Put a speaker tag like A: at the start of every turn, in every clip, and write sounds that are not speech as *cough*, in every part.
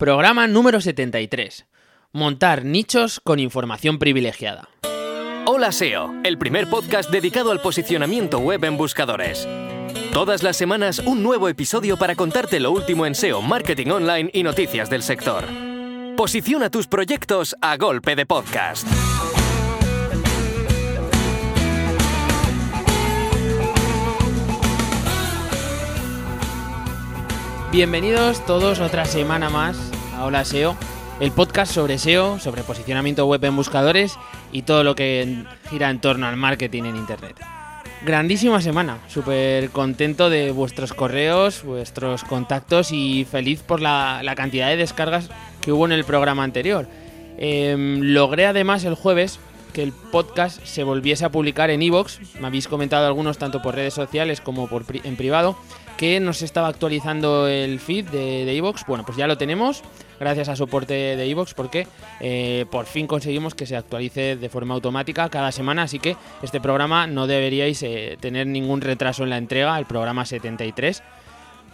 A: Programa número 73. Montar nichos con información privilegiada.
B: Hola SEO, el primer podcast dedicado al posicionamiento web en buscadores. Todas las semanas un nuevo episodio para contarte lo último en SEO, marketing online y noticias del sector. Posiciona tus proyectos a golpe de podcast.
A: Bienvenidos todos otra semana más Hola SEO, el podcast sobre SEO, sobre posicionamiento web en buscadores y todo lo que gira en torno al marketing en Internet. Grandísima semana, súper contento de vuestros correos, vuestros contactos y feliz por la, cantidad de descargas que hubo en el programa anterior. Eh, logré además el jueves que el podcast se volviese a publicar en iVoox, me habéis comentado algunos tanto por redes sociales como en privado, que nos estaba actualizando el feed de iVoox. bueno, pues ya lo tenemos, gracias a soporte de iVoox, porque eh, por fin conseguimos que se actualice de forma automática cada semana, así que este programa no deberíais eh, tener ningún retraso en la entrega, el programa 73.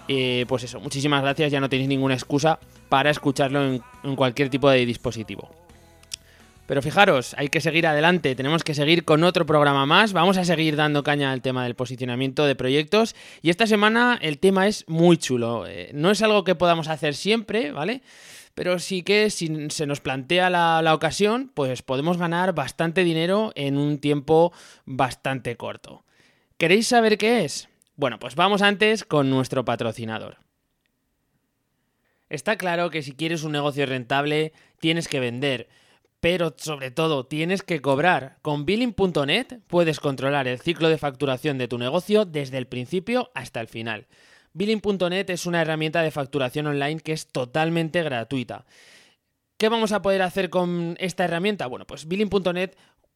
A: Eh, pues eso, muchísimas gracias, ya no tenéis ninguna excusa para escucharlo en, en cualquier tipo de dispositivo. Pero fijaros, hay que seguir adelante, tenemos que seguir con otro programa más, vamos a seguir dando caña al tema del posicionamiento de proyectos y esta semana el tema es muy chulo, eh, no es algo que podamos hacer siempre, ¿vale? Pero sí que si se nos plantea la, ocasión, pues podemos ganar bastante dinero en un tiempo bastante corto. ¿Queréis saber qué es? Bueno, pues vamos antes con nuestro patrocinador. Está claro que si quieres un negocio rentable, tienes que vender pero sobre todo tienes que cobrar. Con billing.net puedes controlar el ciclo de facturación de tu negocio desde el principio hasta el final. Billing.net es una herramienta de facturación online que es totalmente gratuita. ¿Qué vamos a poder hacer con esta herramienta? Bueno, pues Billing.net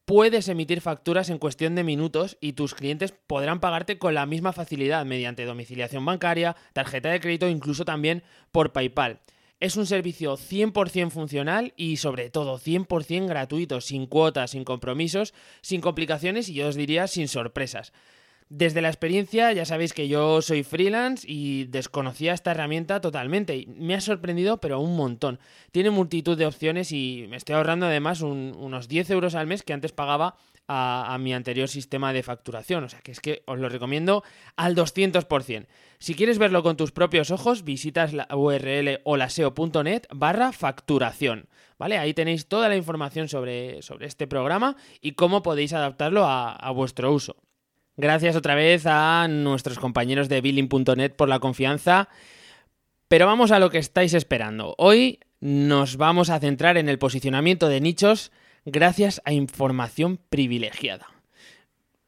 A: puedes emitir facturas en cuestión de minutos y tus clientes podrán pagarte con la misma facilidad mediante domiciliación bancaria, tarjeta de crédito incluso también por PayPal. Es un servicio 100% funcional y sobre todo 100% gratuito, sin cuotas, sin compromisos, sin complicaciones y yo os diría sin sorpresas. Desde la experiencia ya sabéis que yo soy freelance y desconocía esta herramienta totalmente. Me ha sorprendido pero un montón. Tiene multitud de opciones y me estoy ahorrando además un, unos 10 euros al mes que antes pagaba a, a, mi anterior sistema de facturación. O sea que es que os lo recomiendo al 200%. Si quieres verlo con tus propios ojos, visitas la URL holaseo.net barra facturación. ¿Vale? Ahí tenéis toda la información sobre, sobre este programa y cómo podéis adaptarlo a, a vuestro uso. Gracias otra vez a nuestros compañeros de billing.net por la confianza. Pero vamos a lo que estáis esperando. Hoy nos vamos a centrar en el posicionamiento de nichos gracias a información privilegiada.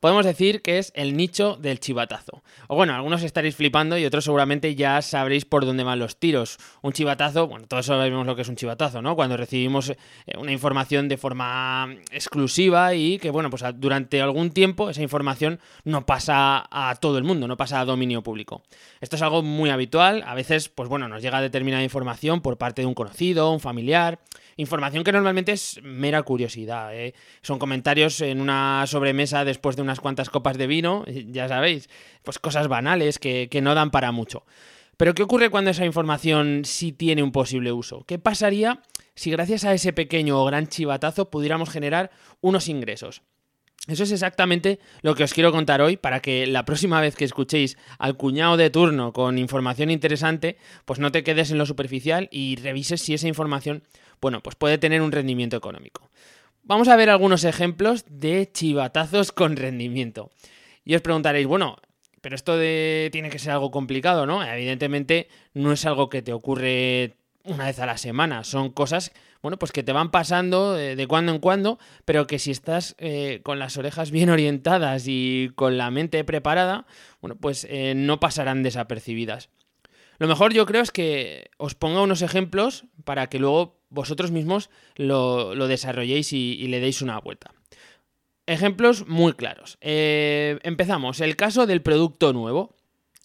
A: Podemos decir que es el nicho del chivatazo. O bueno, algunos estaréis flipando y otros seguramente ya sabréis por dónde van los tiros. Un chivatazo, bueno, todos sabemos lo que es un chivatazo, ¿no? Cuando recibimos eh, una información de forma exclusiva y que, bueno, pues durante algún tiempo esa información no pasa a todo el mundo, no pasa a dominio público. Esto es algo muy habitual. A veces, pues bueno, nos llega determinada información por parte de un conocido, un familiar. Información que normalmente es mera curiosidad. ¿eh? Son comentarios en una sobremesa después de unas cuantas copas de vino, ya sabéis, pues cosas banales que, que no dan para mucho. Pero ¿qué ocurre cuando esa información sí tiene un posible uso? ¿Qué pasaría si gracias a ese pequeño o gran chivatazo pudiéramos generar unos ingresos? Eso es exactamente lo que os quiero contar hoy para que la próxima vez que escuchéis al cuñado de turno con información interesante, pues no te quedes en lo superficial y revises si esa información, bueno, pues puede tener un rendimiento económico. Vamos a ver algunos ejemplos de chivatazos con rendimiento. Y os preguntaréis, bueno, pero esto tiene que ser algo complicado, ¿no? Evidentemente no es algo que te ocurre una vez a la semana, son cosas bueno, pues que te van pasando de, de cuando en cuando, pero que si estás eh, con las orejas bien orientadas y con la mente preparada, bueno, pues eh, no pasarán desapercibidas. Lo mejor yo creo es que os ponga unos ejemplos para que luego vosotros mismos lo, lo desarrolléis y, le deis una vuelta. Ejemplos muy claros. Eh, empezamos. El caso del producto nuevo.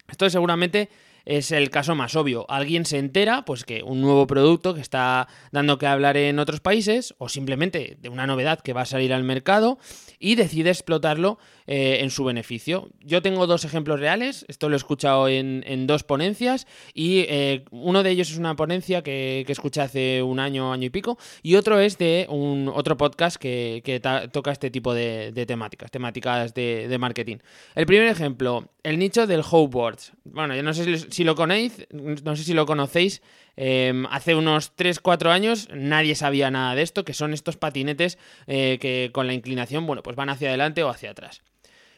A: Esto seguramente es el caso más obvio. Alguien se entera, pues que un nuevo producto que está dando que hablar en otros países, o simplemente de una novedad que va a salir al mercado, y decide explotarlo eh, en su beneficio. Yo tengo dos ejemplos reales, esto lo he escuchado en, dos ponencias, y eh, uno de ellos es una ponencia que, escuché hace un año, año y pico, y otro es de un otro podcast que, toca este tipo de, temáticas, temáticas de, marketing. El primer ejemplo, el nicho del hoverboard. Bueno, yo no sé si, lo conocéis, no sé si lo conocéis. Em, hace unos 3-4 años nadie sabía nada de esto, que son estos patinetes eh, que con la inclinación, bueno, pues van hacia adelante o hacia atrás.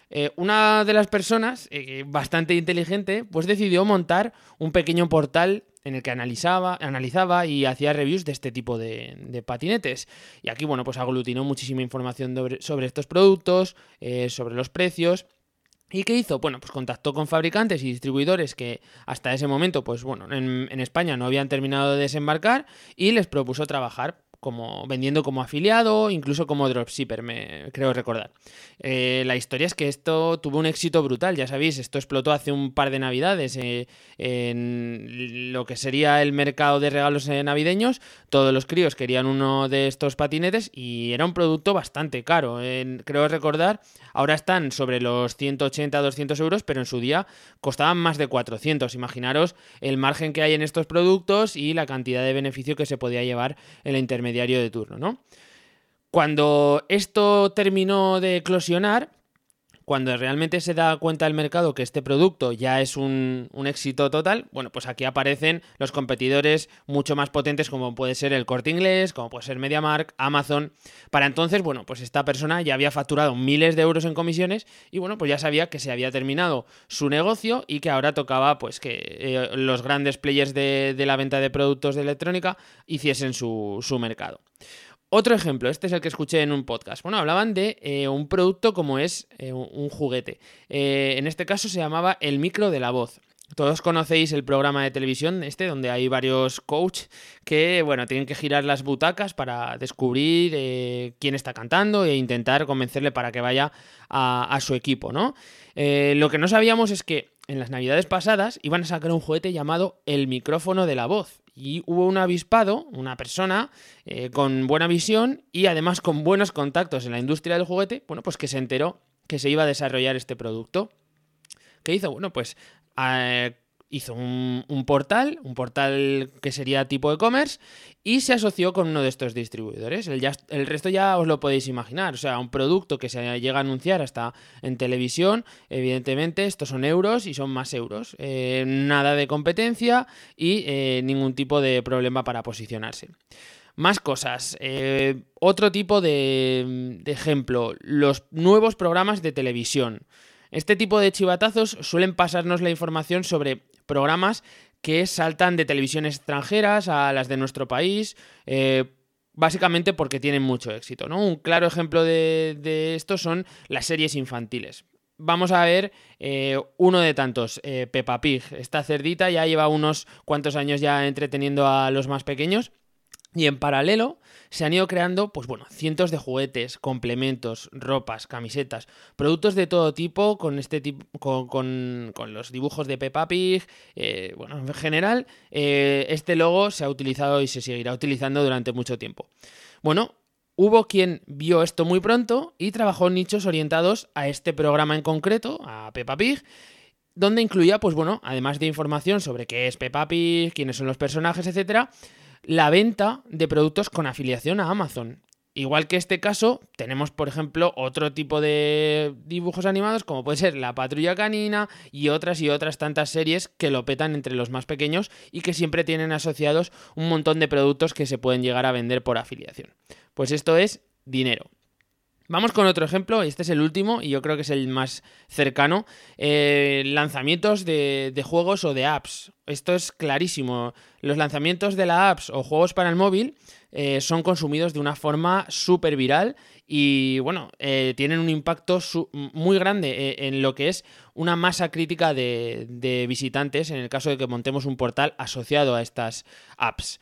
A: Eh, una de las personas, eh, bastante inteligente, pues decidió montar un pequeño portal en el que analizaba, analizaba y hacía reviews de este tipo de, patinetes. Y aquí, bueno, pues aglutinó muchísima información sobre, estos productos, sobre los precios. ¿Y qué hizo? Bueno, pues contactó con fabricantes y distribuidores que hasta ese momento, pues bueno, en, en España no habían terminado de desembarcar y les propuso trabajar como vendiendo como afiliado, incluso como dropshipper, me creo recordar. Eh, la historia es que esto tuvo un éxito brutal, ya sabéis, esto explotó hace un par de navidades eh, en lo que sería el mercado de regalos navideños. Todos los críos querían uno de estos patinetes y era un producto bastante caro. creo recordar, ahora están sobre los 180-200 euros, pero en su día costaban más de 400. Imaginaros el margen que hay en estos productos y la cantidad de beneficio que se podía llevar en la intermediación diario de turno, ¿no? Cuando esto terminó de eclosionar, cuando realmente se da cuenta el mercado que este producto ya es un, éxito total, bueno, pues aquí aparecen los competidores mucho más potentes como puede ser el Corte Inglés, como puede ser MediaMark, Amazon. Para entonces, bueno, pues esta persona ya había facturado miles de euros en comisiones y bueno, pues ya sabía que se había terminado su negocio y que ahora tocaba pues que eh, los grandes players de, la venta de productos de electrónica hiciesen su, su mercado. Otro ejemplo, este es el que escuché en un podcast. Bueno, hablaban de eh, un producto como es eh, un juguete. Eh, en este caso se llamaba el micro de la voz. Todos conocéis el programa de televisión este, donde hay varios coaches que, bueno, tienen que girar las butacas para descubrir quién está cantando e intentar convencerle para que vaya a su equipo, ¿no? lo que no sabíamos es que en las navidades pasadas iban a sacar un juguete llamado el micrófono de la voz y hubo un avispado, una persona eh, con buena visión y además con buenos contactos en la industria del juguete, bueno, pues que se enteró que se iba a desarrollar este producto. ¿Qué hizo? Bueno, pues eh, hizo un, portal, un portal que sería tipo e-commerce, y se asoció con uno de estos distribuidores. El, el, resto ya os lo podéis imaginar. O sea, un producto que se llega a anunciar hasta en televisión, evidentemente, estos son euros y son más euros. Eh, nada de competencia y eh, ningún tipo de problema para posicionarse. Más cosas. Eh, otro tipo de ejemplo, los nuevos programas de televisión. Este tipo de chivatazos suelen pasarnos la información sobre programas que saltan de televisiones extranjeras a las de nuestro país. Eh, básicamente porque tienen mucho éxito. ¿no? Un claro ejemplo de, esto son las series infantiles. Vamos a ver eh, uno de tantos, eh, Peppa Pig. Esta cerdita ya lleva unos cuantos años ya entreteniendo a los más pequeños. Y en paralelo se han ido creando, pues bueno, cientos de juguetes, complementos, ropas, camisetas, productos de todo tipo con este tipo, con, los dibujos de Peppa Pig. Eh, bueno, en general, eh, este logo se ha utilizado y se seguirá utilizando durante mucho tiempo. Bueno, hubo quien vio esto muy pronto y trabajó en nichos orientados a este programa en concreto, a Peppa Pig donde incluía, pues bueno, además de información sobre qué es Peppa Pig, quiénes son los personajes, etcétera, la venta de productos con afiliación a Amazon. Igual que este caso, tenemos, por ejemplo, otro tipo de dibujos animados, como puede ser La Patrulla Canina y otras y otras tantas series que lo petan entre los más pequeños y que siempre tienen asociados un montón de productos que se pueden llegar a vender por afiliación. Pues esto es dinero. Vamos con otro ejemplo, este es el último y yo creo que es el más cercano. Eh, lanzamientos de, juegos o de apps. Esto es clarísimo. Los lanzamientos de la apps o juegos para el móvil eh, son consumidos de una forma súper viral y bueno, eh, tienen un impacto muy grande en lo que es una masa crítica de visitantes en el caso de que montemos un portal asociado a estas apps.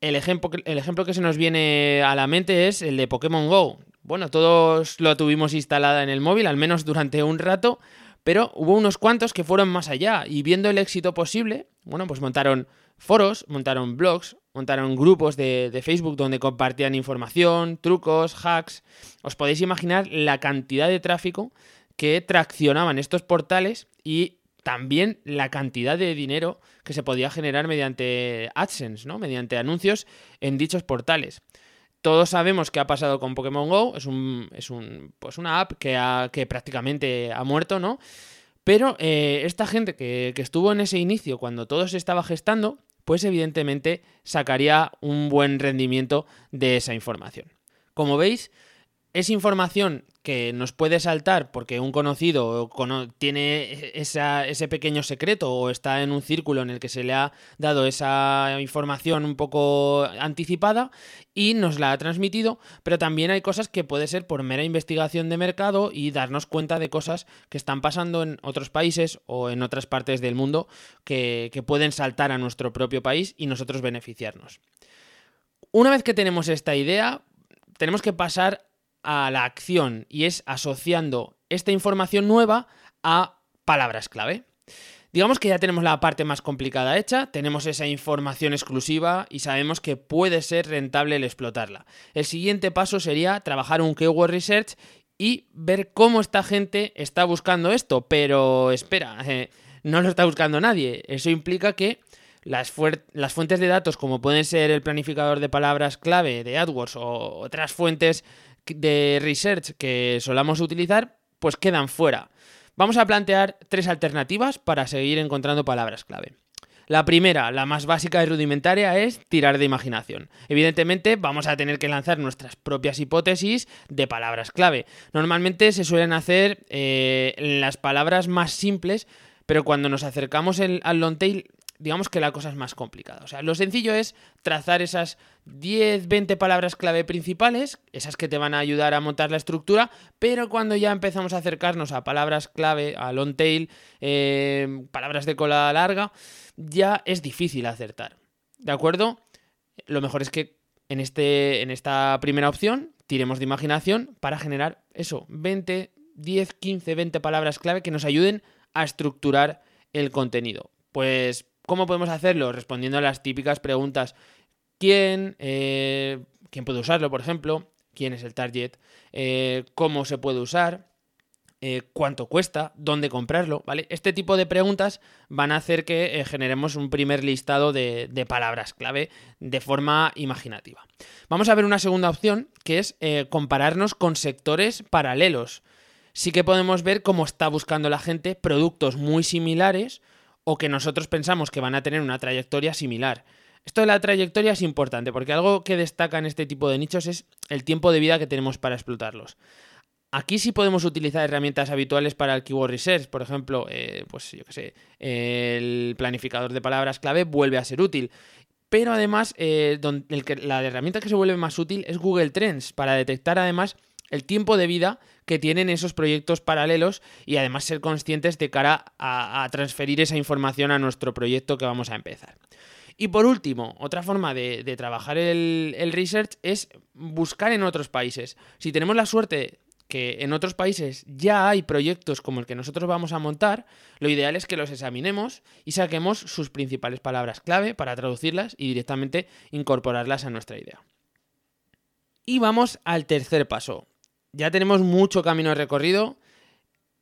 A: El ejemplo, que se nos viene a la mente es el de Pokémon Go bueno, todos lo tuvimos instalada en el móvil, al menos durante un rato, Pero hubo unos cuantos que fueron más allá y viendo el éxito posible, bueno, pues montaron foros, montaron blogs, montaron grupos de, Facebook donde compartían información, trucos, hacks. Os podéis imaginar la cantidad de tráfico que traccionaban estos portales y también la cantidad de dinero que se podía generar mediante AdSense, ¿no? Mediante anuncios en dichos portales. Todos sabemos qué ha pasado con Pokémon Go, es, un, es un, pues una app que, ha, que prácticamente ha muerto, ¿no? Pero eh, esta gente que, que estuvo en ese inicio, cuando todo se estaba gestando, pues evidentemente sacaría un buen rendimiento de esa información. Como veis, es información que nos puede saltar porque un conocido tiene ese pequeño secreto o está en un círculo en el que se le ha dado esa información un poco anticipada y nos la ha transmitido, pero también hay cosas que puede ser por mera investigación de mercado y darnos cuenta de cosas que están pasando en otros países o en otras partes del mundo que, que pueden saltar a nuestro propio país y nosotros beneficiarnos. Una vez que tenemos esta idea, tenemos que pasar a la acción y es asociando esta información nueva a palabras clave. Digamos que ya tenemos la parte más complicada hecha, tenemos esa información exclusiva y sabemos que puede ser rentable el explotarla. El siguiente paso sería trabajar un keyword research y ver cómo esta gente está buscando esto, pero espera, *laughs* eh, no lo está buscando nadie. Eso implica que las, las, fuentes de datos, como pueden ser el planificador de palabras clave de AdWords o otras fuentes de research que solamos utilizar, pues quedan fuera. Vamos a plantear tres alternativas para seguir encontrando palabras clave. La primera, la más básica y rudimentaria, es tirar de imaginación. Evidentemente vamos a tener que lanzar nuestras propias hipótesis de palabras clave. Normalmente se suelen hacer eh, las palabras más simples, pero cuando nos acercamos al long tail digamos que la cosa es más complicada. O sea, lo sencillo es trazar esas 10, 20 palabras clave principales, esas que te van a ayudar a montar la estructura, pero cuando ya empezamos a acercarnos a palabras clave, a long tail, eh, palabras de cola larga, ya es difícil acertar. ¿De acuerdo? Lo mejor es que en, este, en esta primera opción tiremos de imaginación para generar eso, 20, 10, 15, 20 palabras clave que nos ayuden a estructurar el contenido. Pues ¿Cómo podemos hacerlo? Respondiendo a las típicas preguntas. ¿Quién? Eh, ¿Quién puede usarlo, por ejemplo? ¿Quién es el target? Eh, ¿Cómo se puede usar? Eh, cuánto cuesta, dónde comprarlo, ¿vale? Este tipo de preguntas van a hacer que generemos un primer listado de, de, palabras clave de forma imaginativa. Vamos a ver una segunda opción, que es compararnos con sectores paralelos. Sí que podemos ver cómo está buscando la gente productos muy similares o que nosotros pensamos que van a tener una trayectoria similar. Esto de la trayectoria es importante porque algo que destaca en este tipo de nichos es el tiempo de vida que tenemos para explotarlos. Aquí sí podemos utilizar herramientas habituales para el keyword research, por ejemplo, eh, pues yo qué sé, el planificador de palabras clave vuelve a ser útil. Pero además, eh, la herramienta que se vuelve más útil es Google Trends para detectar además el tiempo de vida que tienen esos proyectos paralelos y además ser conscientes de cara a, transferir esa información a nuestro proyecto que vamos a empezar. Y por último, otra forma de, trabajar el, el, research es buscar en otros países. Si tenemos la suerte que en otros países ya hay proyectos como el que nosotros vamos a montar, lo ideal es que los examinemos y saquemos sus principales palabras clave para traducirlas y directamente incorporarlas a nuestra idea. Y vamos al tercer paso, ya tenemos mucho camino recorrido.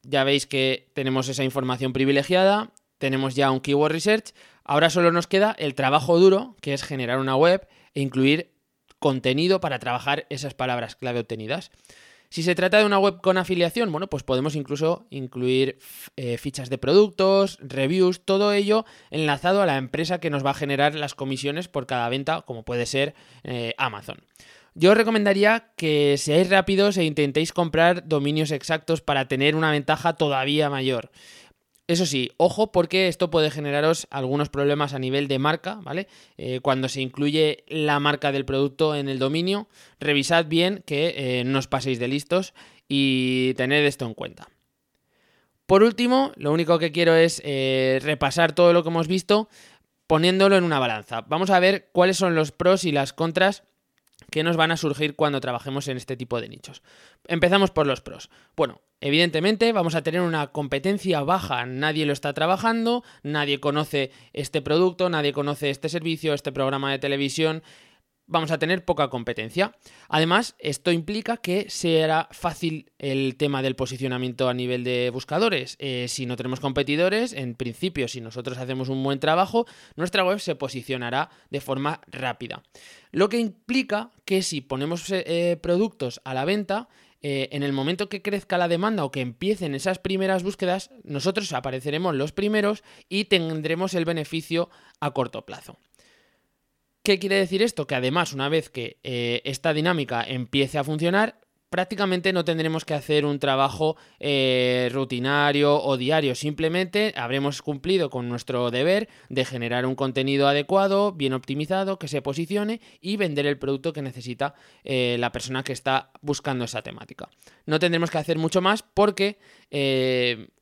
A: Ya veis que tenemos esa información privilegiada, tenemos ya un keyword research. Ahora solo nos queda el trabajo duro, que es generar una web e incluir contenido para trabajar esas palabras clave obtenidas. Si se trata de una web con afiliación, bueno, pues podemos incluso incluir eh, fichas de productos, reviews, todo ello enlazado a la empresa que nos va a generar las comisiones por cada venta, como puede ser eh, Amazon. Yo os recomendaría que seáis rápidos e intentéis comprar dominios exactos para tener una ventaja todavía mayor. Eso sí, ojo porque esto puede generaros algunos problemas a nivel de marca, ¿vale? Eh, cuando se incluye la marca del producto en el dominio, revisad bien que eh, no os paséis de listos y tened esto en cuenta. Por último, lo único que quiero es eh, repasar todo lo que hemos visto poniéndolo en una balanza. Vamos a ver cuáles son los pros y las contras que nos van a surgir cuando trabajemos en este tipo de nichos. Empezamos por los pros. Bueno, evidentemente vamos a tener una competencia baja, nadie lo está trabajando, nadie conoce este producto, nadie conoce este servicio, este programa de televisión, vamos a tener poca competencia. Además, esto implica que será fácil el tema del posicionamiento a nivel de buscadores. Eh, si no tenemos competidores, en principio, si nosotros hacemos un buen trabajo, nuestra web se posicionará de forma rápida. Lo que implica que si ponemos eh, productos a la venta, eh, en el momento que crezca la demanda o que empiecen esas primeras búsquedas, nosotros apareceremos los primeros y tendremos el beneficio a corto plazo. ¿Qué quiere decir esto? Que además, una vez que eh, esta dinámica empiece a funcionar, prácticamente no tendremos que hacer un trabajo eh, rutinario o diario. Simplemente habremos cumplido con nuestro deber de generar un contenido adecuado, bien optimizado, que se posicione y vender el producto que necesita eh, la persona que está buscando esa temática. No tendremos que hacer mucho más porque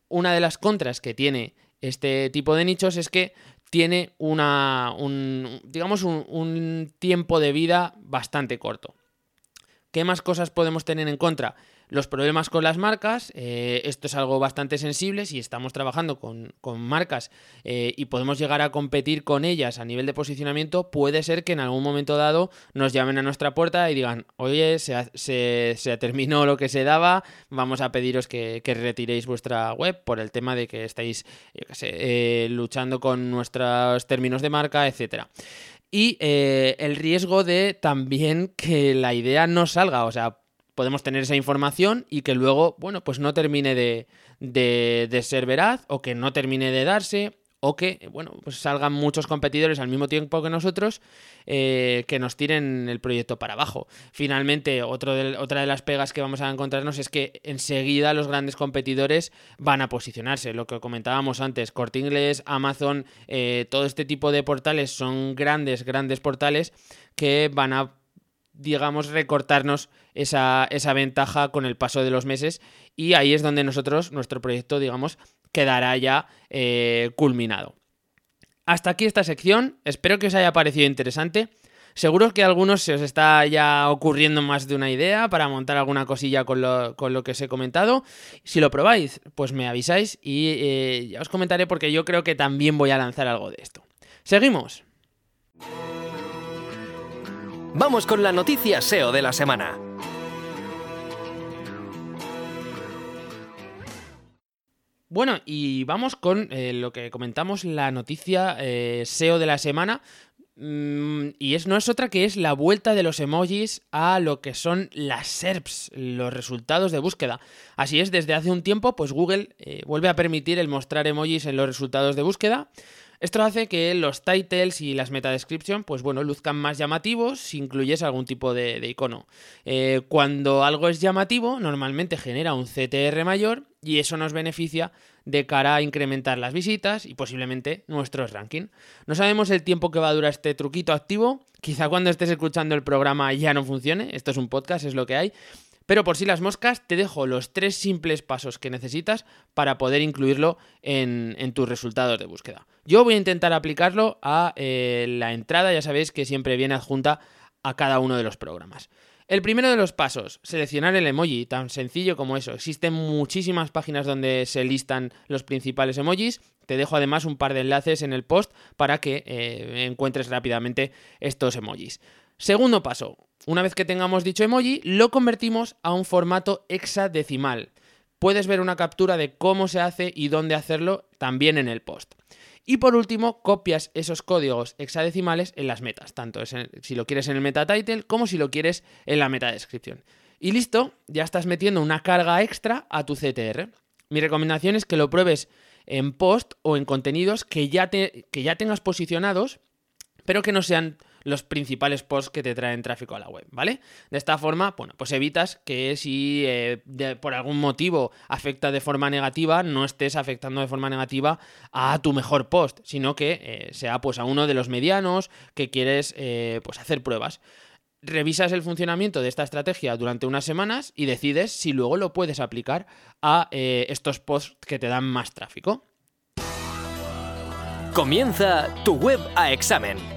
A: una de las contras que tiene este tipo de nichos es que tiene una, un, digamos, un, tiempo de vida bastante corto. ¿Qué más cosas podemos tener en contra? Los problemas con las marcas, eh, esto es algo bastante sensible, si estamos trabajando con, marcas eh, y podemos llegar a competir con ellas a nivel de posicionamiento, puede ser que en algún momento dado nos llamen a nuestra puerta y digan, oye, se, se, terminó lo que se daba, vamos a pediros que, retiréis vuestra web por el tema de que estáis eh, luchando con nuestros términos de marca, etcétera y el riesgo de también que la idea no salga. O sea, podemos tener esa información y que luego, bueno, pues no termine de, de, ser veraz o que no termine de darse o que, bueno, pues salgan muchos competidores al mismo tiempo que nosotros eh, que nos tiren el proyecto para abajo. Finalmente, otro otra de las pegas que vamos a encontrarnos es que enseguida los grandes competidores van a posicionarse. Lo que comentábamos antes, Corte Inglés, Amazon, eh, todo este tipo de portales son grandes, grandes portales que van a digamos, recortarnos esa, ventaja con el paso de los meses y ahí es donde nosotros, nuestro proyecto, digamos, quedará ya eh, culminado. Hasta aquí esta sección, espero que os haya parecido interesante. Seguro que a algunos se os está ya ocurriendo más de una idea para montar alguna cosilla con lo, que os he comentado. Si lo probáis, pues me avisáis y eh, ya os comentaré porque yo creo que también voy a lanzar algo de esto. Seguimos.
B: Vamos con la noticia SEO de la semana.
A: Bueno, y vamos con eh, lo que comentamos, la noticia eh, SEO de la semana. Mm, y es, no es otra que es la vuelta de los emojis a lo que son las SERPs, los resultados de búsqueda. Así es, desde hace un tiempo, pues Google eh, vuelve a permitir el mostrar emojis en los resultados de búsqueda. Esto hace que los titles y las meta description, pues bueno, luzcan más llamativos si incluyes algún tipo de, icono. Eh, cuando algo es llamativo, normalmente genera un CTR mayor y eso nos beneficia de cara a incrementar las visitas y posiblemente nuestros ranking. No sabemos el tiempo que va a durar este truquito activo. Quizá cuando estés escuchando el programa ya no funcione. Esto es un podcast, es lo que hay. Pero por si las moscas, te dejo los tres simples pasos que necesitas para poder incluirlo en, tus resultados de búsqueda. Yo voy a intentar aplicarlo a eh, la entrada, ya sabéis que siempre viene adjunta a cada uno de los programas. El primero de los pasos, seleccionar el emoji, tan sencillo como eso. Existen muchísimas páginas donde se listan los principales emojis. Te dejo además un par de enlaces en el post para que eh, encuentres rápidamente estos emojis. Segundo paso, una vez que tengamos dicho emoji, lo convertimos a un formato hexadecimal. Puedes ver una captura de cómo se hace y dónde hacerlo también en el post. Y por último, copias esos códigos hexadecimales en las metas, tanto si lo quieres en el meta title como si lo quieres en la meta descripción. Y listo, ya estás metiendo una carga extra a tu CTR. Mi recomendación es que lo pruebes en post o en contenidos que ya, que ya tengas posicionados, pero que no sean los principales posts que te traen tráfico a la web, ¿vale? De esta forma, bueno, pues evitas que si eh, por algún motivo afecta de forma negativa, no estés afectando de forma negativa a tu mejor post, sino que eh, sea pues a uno de los medianos que quieres eh, pues hacer pruebas revisas el funcionamiento de esta estrategia durante unas semanas y decides si luego lo puedes aplicar a estos posts que te dan más tráfico.
B: Comienza tu web a examen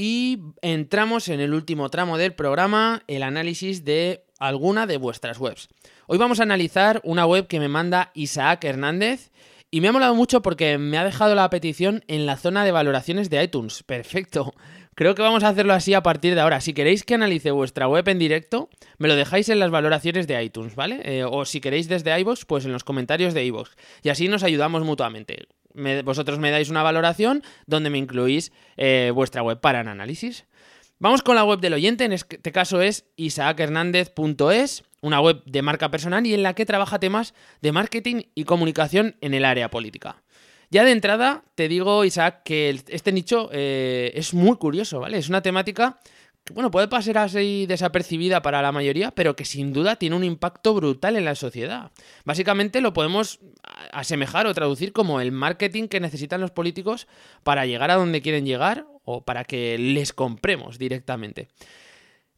A: Y entramos en el último tramo del programa, el análisis de alguna de vuestras webs. Hoy vamos a analizar una web que me manda Isaac Hernández y me ha molado mucho porque me ha dejado la petición en la zona de valoraciones de iTunes. Perfecto. Creo que vamos a hacerlo así a partir de ahora. Si queréis que analice vuestra web en directo, me lo dejáis en las valoraciones de iTunes, ¿vale? Eh, o si queréis desde iVoox, pues en los comentarios de iVoox. Y así nos ayudamos mutuamente. Vosotros me dais una valoración donde me incluís eh, vuestra web para el análisis. Vamos con la web del oyente, en este caso es isaachernández.es, una web de marca personal y en la que trabaja temas de marketing y comunicación en el área política. Ya de entrada te digo, Isaac, que este nicho eh, es muy curioso, ¿vale? Es una temática bueno, puede pasar así desapercibida para la mayoría, pero que sin duda tiene un impacto brutal en la sociedad. Básicamente lo podemos asemejar o traducir como el marketing que necesitan los políticos para llegar a donde quieren llegar o para que les compremos directamente.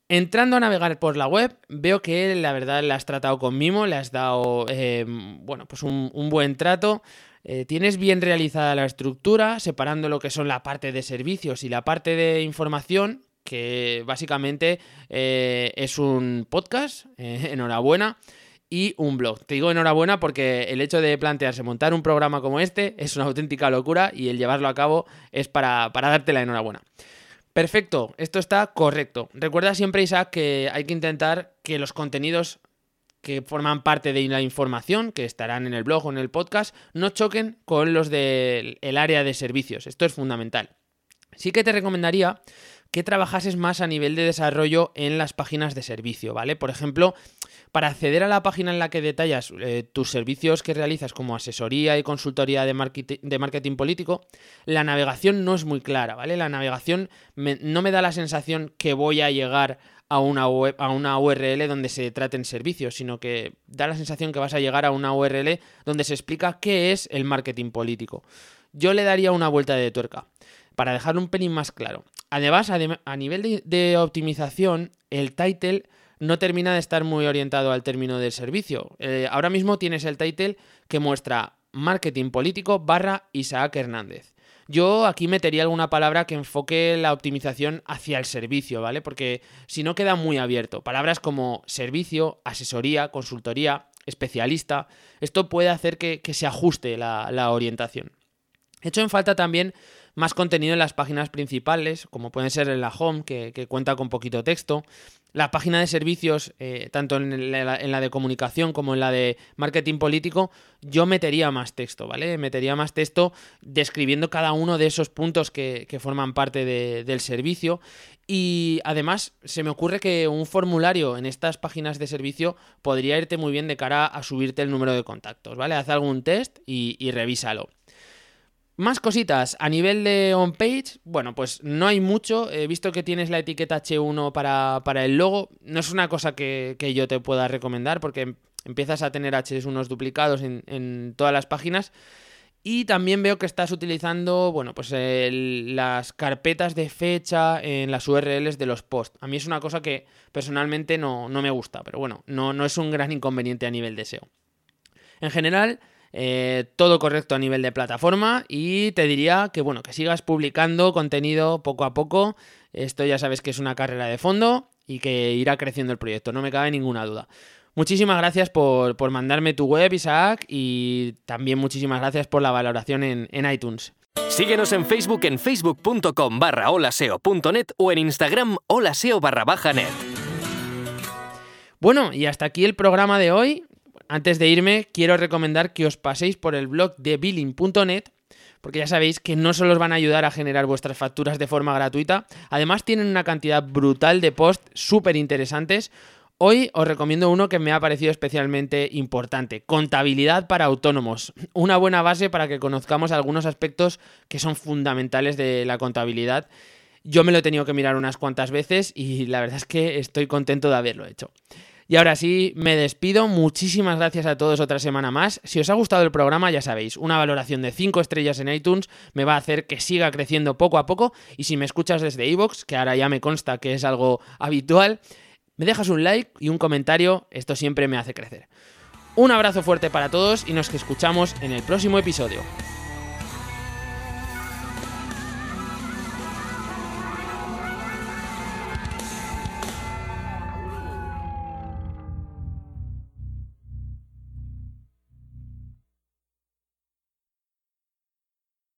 A: Entrando a navegar por la web, veo que la verdad la has tratado con mimo, le has dado, eh, bueno, pues un, buen trato. Eh, tienes bien realizada la estructura, separando lo que son la parte de servicios y la parte de información, que básicamente eh, es un podcast, *laughs* enhorabuena, y un blog. Te digo enhorabuena porque el hecho de plantearse montar un programa como este es una auténtica locura y el llevarlo a cabo es para, para darte la enhorabuena. Perfecto, esto está correcto. Recuerda siempre, Isaac, que hay que intentar que los contenidos que forman parte de la información, que estarán en el blog o en el podcast, no choquen con los del área de servicios. Esto es fundamental. Sí que te recomendaría que trabajases más a nivel de desarrollo en las páginas de servicio, ¿vale? Por ejemplo, para acceder a la página en la que detallas eh, tus servicios que realizas como asesoría y consultoría de marketing, político, la navegación no es muy clara, ¿vale? La navegación no me da la sensación que voy a llegar a una, web, a una URL donde se traten servicios, sino que da la sensación que vas a llegar a una URL donde se explica qué es el marketing político. Yo le daría una vuelta de tuerca para dejarlo un pelín más claro. Además, a nivel de, optimización, el title no termina de estar muy orientado al término del servicio. Eh, ahora mismo tienes el title que muestra marketing político barra Isaac Hernández. Yo aquí metería alguna palabra que enfoque la optimización hacia el servicio, ¿vale? Porque si no queda muy abierto. Palabras como servicio, asesoría, consultoría, especialista. Esto puede hacer que, se ajuste la, la orientación. Hecho en falta también más contenido en las páginas principales, como pueden ser en la home, que, cuenta con poquito texto. La página de servicios, eh, tanto en la, de comunicación como en la de marketing político, yo metería más texto, ¿vale? Metería más texto describiendo cada uno de esos puntos que, forman parte del servicio. Y además se me ocurre que un formulario en estas páginas de servicio podría irte muy bien de cara a subirte el número de contactos, ¿vale? Haz algún test y, y revísalo. Más cositas, a nivel de on-page, bueno, pues no hay mucho. He visto que tienes la etiqueta H1 para, el logo. No es una cosa que, yo te pueda recomendar porque empiezas a tener H1 duplicados en, todas las páginas. Y también veo que estás utilizando, bueno, pues las carpetas de fecha en las URLs de los posts. A mí es una cosa que personalmente no, no me gusta, pero bueno, no, no es un gran inconveniente a nivel de SEO. En general, eh, todo correcto a nivel de plataforma y te diría que bueno, que sigas publicando contenido poco a poco. Esto ya sabes que es una carrera de fondo y que irá creciendo el proyecto, no me cabe ninguna duda. Muchísimas gracias por, mandarme tu web, Isaac, y también muchísimas gracias por la valoración en, iTunes.
B: Síguenos en Facebook en facebook.com barra holaseo.net o en Instagram holaseo barra baja net.
A: Bueno, y hasta aquí el programa de hoy. Antes de irme, quiero recomendar que os paséis por el blog de billing.net porque ya sabéis que no solo os van a ayudar a generar vuestras facturas de forma gratuita, además tienen una cantidad brutal de posts súper interesantes. Hoy os recomiendo uno que me ha parecido especialmente importante, contabilidad para autónomos, una buena base para que conozcamos algunos aspectos que son fundamentales de la contabilidad. Yo me lo he tenido que mirar unas cuantas veces y la verdad es que estoy contento de haberlo hecho. Y ahora sí, me despido. Muchísimas gracias a todos otra semana más. Si os ha gustado el programa, ya sabéis, una valoración de 5 estrellas en iTunes me va a hacer que siga creciendo poco a poco. Y si me escuchas desde iVoox, que ahora ya me consta que es algo habitual, me dejas un like y un comentario. Esto siempre me hace crecer. Un abrazo fuerte para todos y nos escuchamos en el próximo episodio.